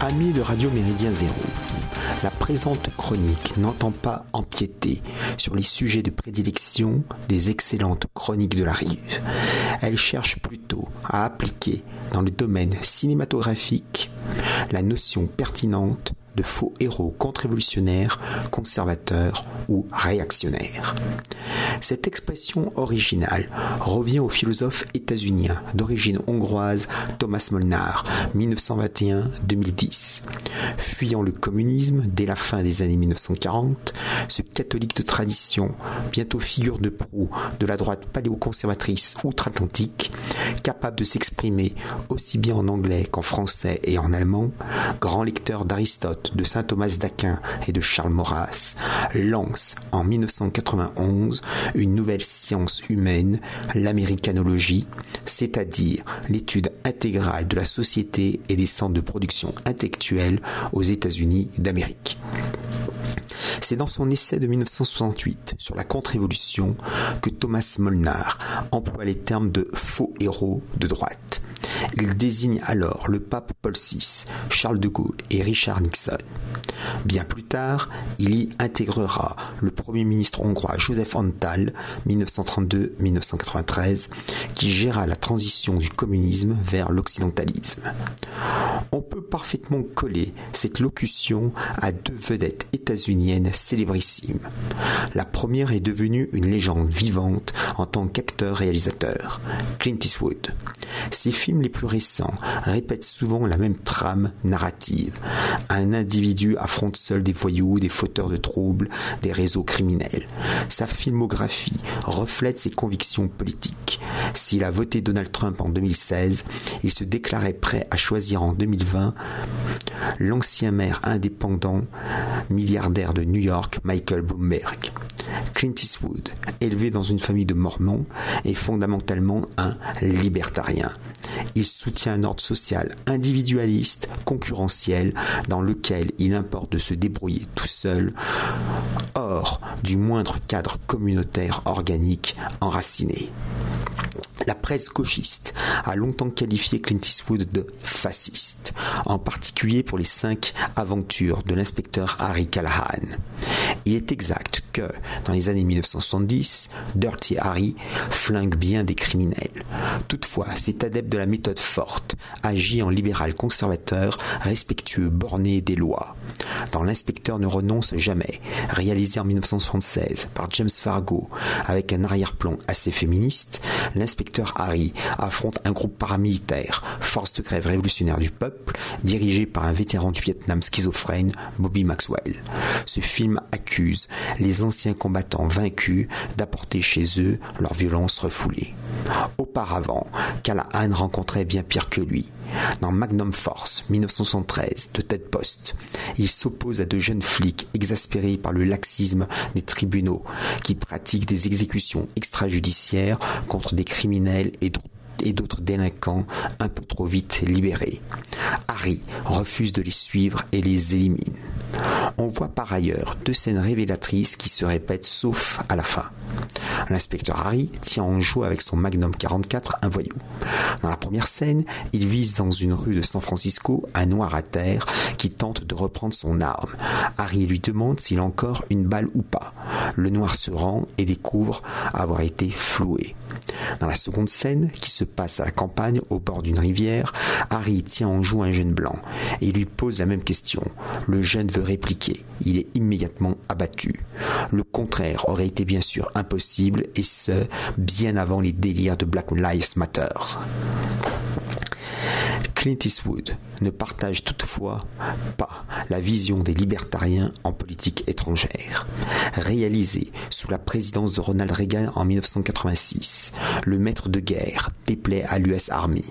Amis de Radio Méridien Zéro, la présente chronique n'entend pas empiéter sur les sujets de prédilection des excellentes chroniques de la rive. Elle cherche plutôt à appliquer dans le domaine cinématographique la notion pertinente de faux héros contre-révolutionnaires, conservateurs ou réactionnaires. Cette expression originale revient au philosophe états-unien d'origine hongroise Thomas Molnar, 1921-2010. Fuyant le communisme dès la fin des années 1940, ce catholique de tradition, bientôt figure de proue de la droite paléoconservatrice outre-Atlantique, capable de s'exprimer aussi bien en anglais qu'en français et en allemand, grand lecteur d'Aristote, de saint Thomas d'Aquin et de Charles Maurras, lance en 1991 une nouvelle science humaine, l'américanologie, c'est-à-dire l'étude intégrale de la société et des centres de production intellectuelle aux États-Unis d'Amérique. C'est dans son essai de 1968 sur la contre-révolution que Thomas Molnar emploie les termes de faux héros de droite. Il désigne alors le pape Paul VI, Charles de Gaulle et Richard Nixon. Bien plus tard, il y intégrera le Premier ministre hongrois Joseph Antal, 1932-1993, qui géra la transition du communisme vers l'occidentalisme. On peut parfaitement coller cette locution à deux vedettes états-uniennes célébrissimes. La première est devenue une légende vivante en tant qu'acteur-réalisateur, Clint Eastwood. Ses films les plus récents répètent souvent la même trame narrative. Un individu affronte seul des voyous, des fauteurs de troubles, des réseaux criminels. Sa filmographie reflète ses convictions politiques. S'il a voté Donald Trump en 2016, il se déclarait prêt à choisir en 2020 l'ancien maire indépendant, milliardaire de New York, Michael Bloomberg. Clint Eastwood, élevé dans une famille de mormons, est fondamentalement un libertarien. Il soutient un ordre social individualiste, concurrentiel, dans lequel il importe de se débrouiller tout seul, hors du moindre cadre communautaire organique enraciné. La presse gauchiste a longtemps qualifié Clint Eastwood de fasciste, en particulier pour les cinq aventures de l'inspecteur Harry Callahan. Il est exact que, dans les années 1970, Dirty Harry flingue bien des criminels. Toutefois, cet adepte de la méthode forte agit en libéral conservateur, respectueux, borné des lois. Dans L'inspecteur ne renonce jamais, réalisé en 1976 par James Fargo avec un arrière-plan assez féministe, l'inspecteur Harry affronte un groupe paramilitaire, force de grève révolutionnaire du peuple, dirigé par un vétéran du Vietnam schizophrène, Bobby Maxwell. Ce film accuse les anciens combattants vaincus d'apporter chez eux leur violence refoulée. Auparavant, Callahan rencontrait bien pire que lui. Dans Magnum Force 1973 de Ted Post, il s'oppose à de jeunes flics exaspérés par le laxisme des tribunaux qui pratiquent des exécutions extrajudiciaires contre des criminels et et d'autres délinquants un peu trop vite libérés. Harry refuse de les suivre et les élimine. On voit par ailleurs deux scènes révélatrices qui se répètent sauf à la fin. L'inspecteur Harry tient en joue avec son Magnum 44 un voyou. Dans la première scène, il vise dans une rue de San Francisco un noir à terre qui tente de reprendre son arme. Harry lui demande s'il a encore une balle ou pas. Le noir se rend et découvre avoir été floué. Dans la seconde scène, qui se passe à la campagne au bord d'une rivière, Harry tient en joue un jeune blanc et lui pose la même question. Le jeune répliquer. Il est immédiatement abattu. Le contraire aurait été bien sûr impossible et ce, bien avant les délires de Black Lives Matter. Clint Eastwood ne partage toutefois pas la vision des libertariens en politique étrangère. Réalisé sous la présidence de Ronald Reagan en 1986, le maître de guerre déplaît à l'US Army.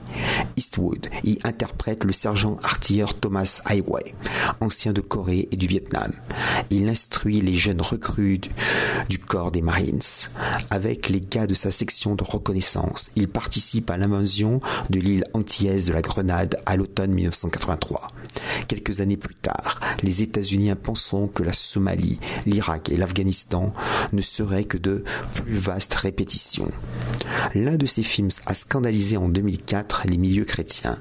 Eastwood y interprète le sergent artilleur Thomas Highway, ancien de Corée et du Vietnam. Il instruit les jeunes recrues du, corps des Marines. Avec les gars de sa section de reconnaissance, il participe à l'invasion de l'île antillaise de la Grenade à l'automne 1983. Quelques années plus tard, les États-Unis penseront que la Somalie, l'Irak et l'Afghanistan ne seraient que de plus vastes répétitions. L'un de ces films a scandalisé en 2004 les milieux chrétiens.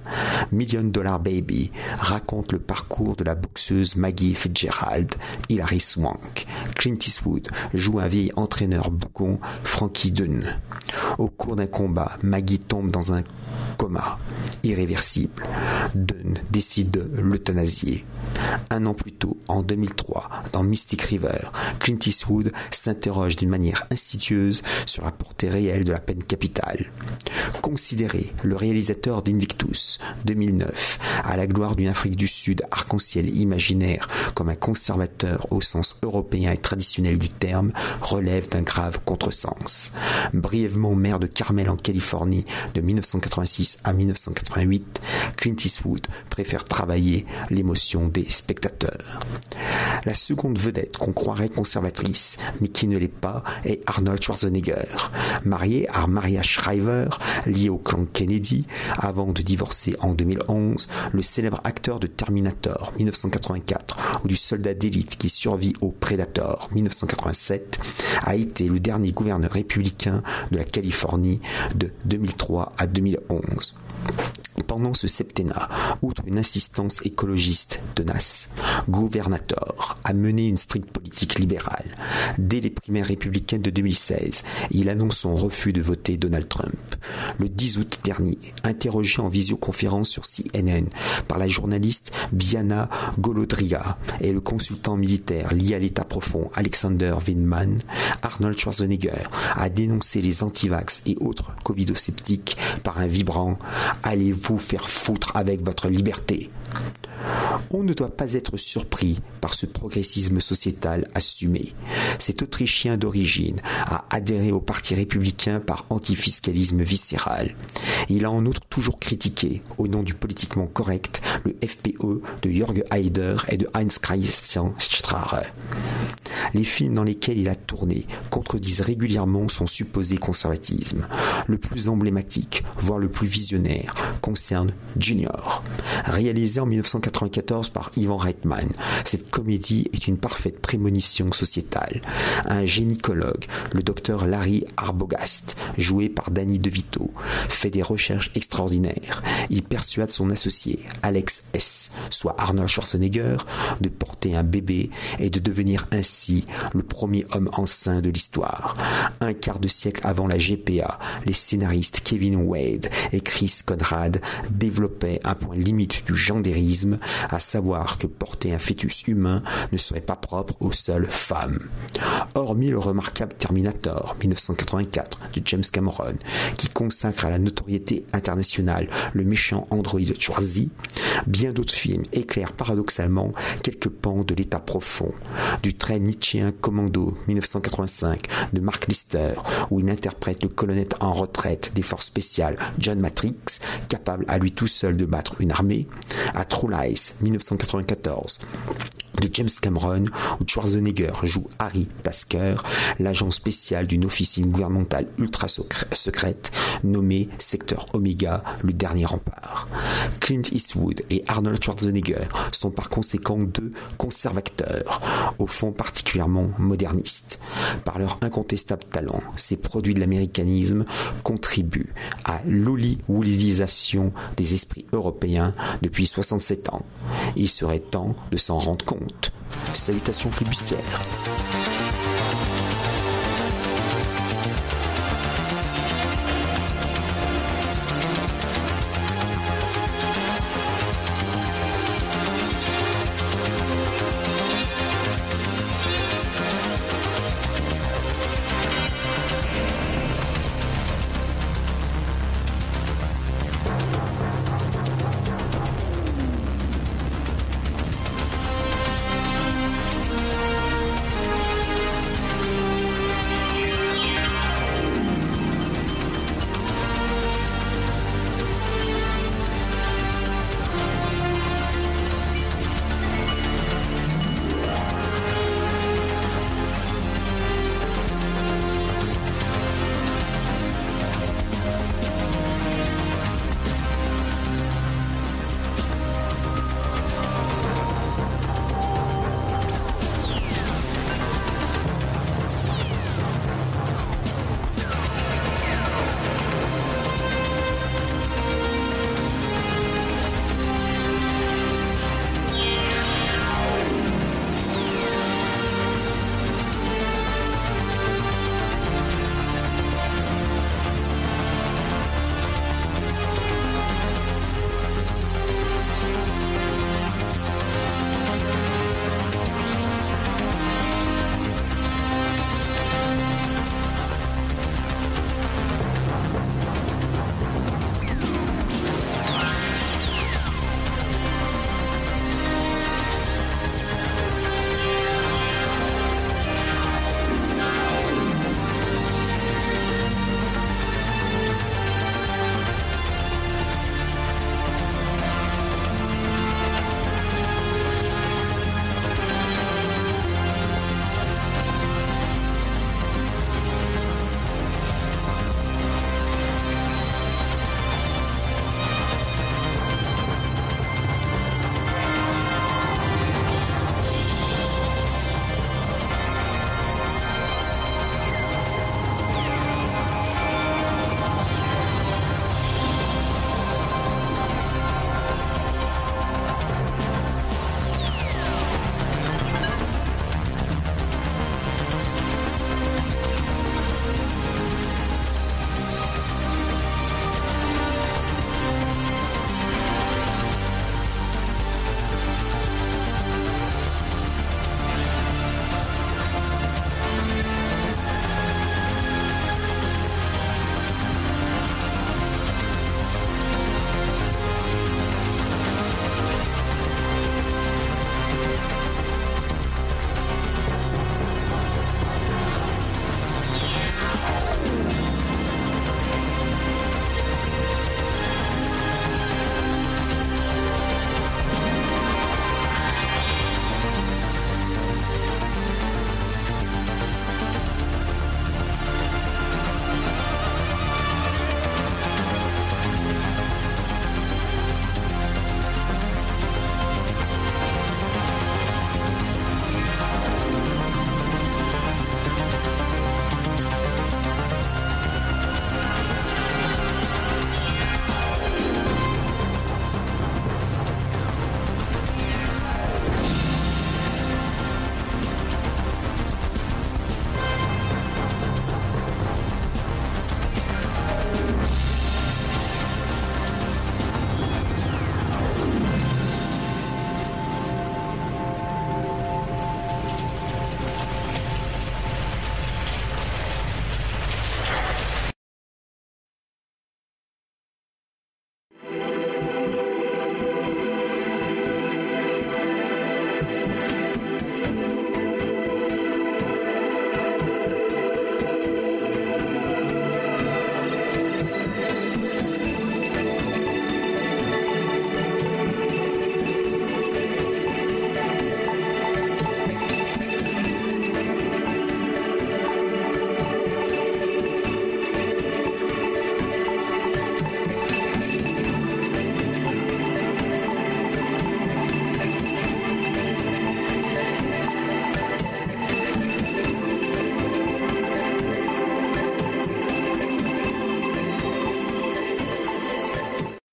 Million Dollar Baby raconte le parcours de la boxeuse Maggie Fitzgerald, Hilary Swank. Clint Eastwood joue un vieil entraîneur bougon, Frankie Dunn. Au cours d'un combat, Maggie tombe dans un coma irréversible. Dunn décide de l'euthanasier. Un an plus tôt, en 2003, dans Mystic River, Clint Eastwood s'interroge d'une manière insidieuse sur la portée réelle de la peine capitale. Considéré le réalisateur d'Invictus 2009 à la gloire d'une Afrique du Sud arc-en-ciel imaginaire comme un conservateur au sens européen et traditionnel du terme relève d'un grave contresens. Brièvement maire de Carmel en Californie de 1986 à 1988, Clint Eastwood préfère travailler l'émotion des spectateurs. La seconde vedette qu'on croirait conservatrice, mais qui ne l'est pas, est Arnold Schwarzenegger. Marié à Maria Shriver, lié au clan Kennedy, avant de divorcer en 2011, le célèbre acteur de Terminator 1984 ou du soldat d'élite qui survit au Predator 1987 a été le dernier gouverneur républicain de la Californie de 2003 à 2011. ons. Pendant ce septennat, outre une insistance écologiste tenace, Gouvernator a mené une stricte politique libérale. Dès les primaires républicaines de 2016, il annonce son refus de voter Donald Trump. Le 10 août dernier, interrogé en visioconférence sur CNN par la journaliste Biana Golodria et le consultant militaire lié à l'État profond Alexander Windman, Arnold Schwarzenegger a dénoncé les antivax et autres covidosceptiques par un vibrant Allez-vous faire foutre avec votre liberté on ne doit pas être surpris par ce progressisme sociétal assumé. Cet Autrichien d'origine a adhéré au Parti républicain par antifiscalisme viscéral. Il a en outre toujours critiqué, au nom du politiquement correct, le FPE de Jörg Haider et de Heinz Christian Strache. Les films dans lesquels il a tourné contredisent régulièrement son supposé conservatisme. Le plus emblématique, voire le plus visionnaire, concerne Junior. Réalisé en 1994 par Ivan Reitman, cette comédie est une parfaite prémonition sociétale. Un gynécologue, le docteur Larry Arbogast, joué par Danny DeVito, fait des recherches extraordinaires. Il persuade son associé, Alex S., soit Arnold Schwarzenegger, de porter un bébé et de devenir ainsi le premier homme enceint de l'histoire. Un quart de siècle avant la GPA, les scénaristes Kevin Wade et Chris Conrad développaient un point limite du gendérisme, à savoir que porter un fœtus humain ne serait pas propre aux seules femmes. Hormis le remarquable Terminator 1984 de James Cameron, qui consacre à la notoriété internationale le méchant androïde Schwarzy, bien d'autres films éclairent paradoxalement quelques pans de l'état profond, du trait Commando 1985 de Mark Lister, où il interprète le colonel en retraite des forces spéciales John Matrix, capable à lui tout seul de battre une armée, à True Lies 1994 James Cameron, où Schwarzenegger joue Harry Tasker, l'agent spécial d'une officine gouvernementale ultra secrète nommée Secteur Omega, le dernier rempart. Clint Eastwood et Arnold Schwarzenegger sont par conséquent deux conservateurs, au fond particulièrement modernistes. Par leur incontestable talent, ces produits de l'américanisme contribuent à l'hollywoodisation des esprits européens depuis 67 ans. Il serait temps de s'en rendre compte. Salutations flibustières.